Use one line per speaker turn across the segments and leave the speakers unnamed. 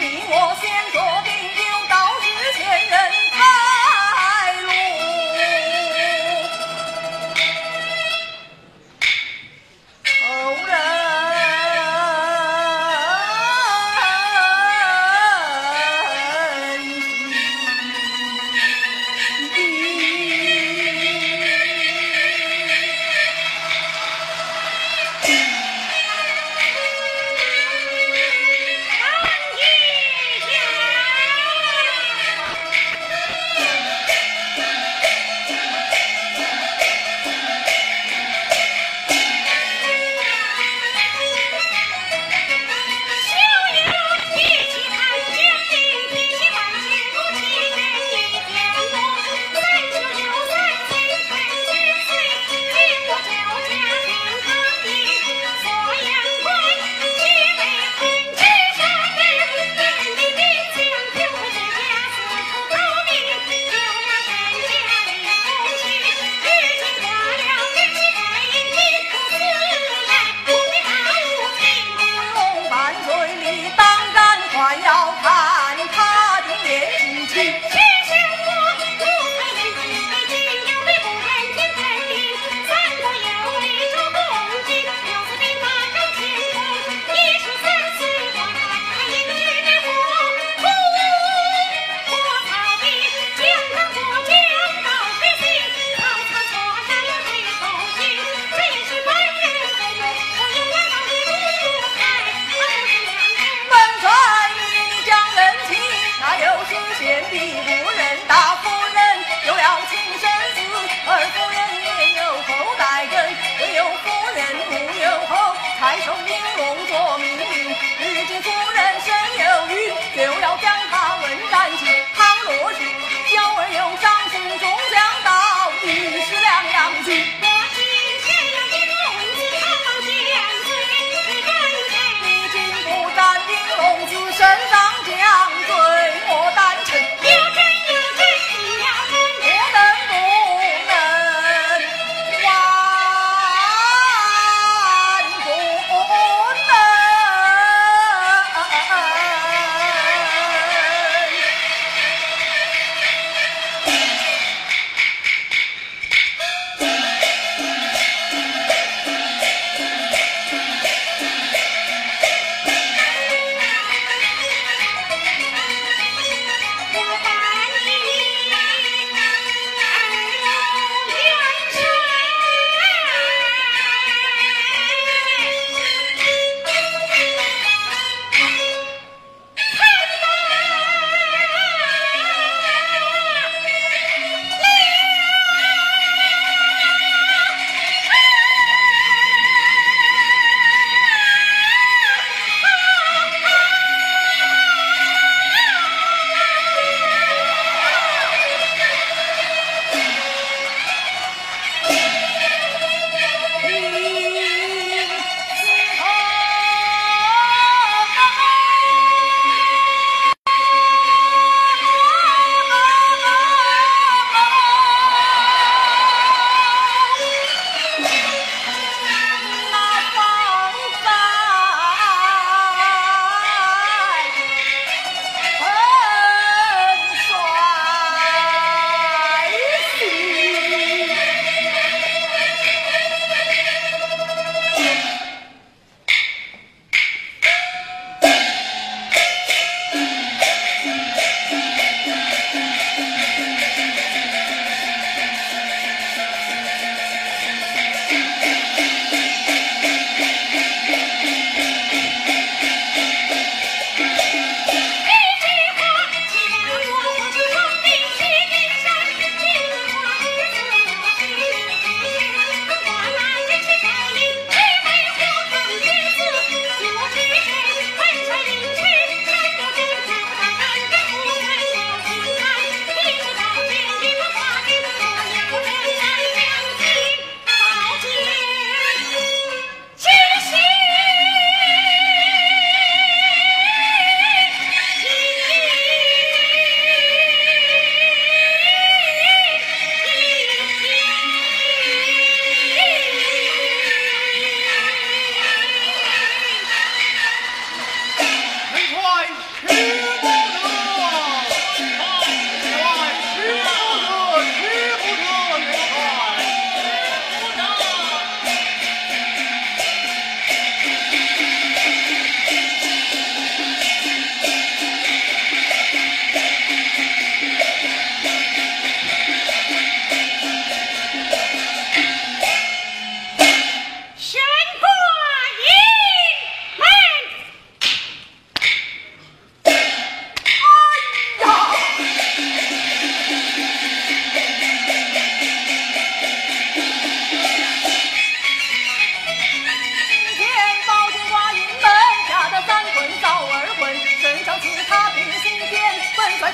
你我先做定酒到此前人？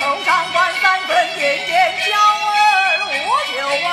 头上冠三分，点点娇儿我就忘。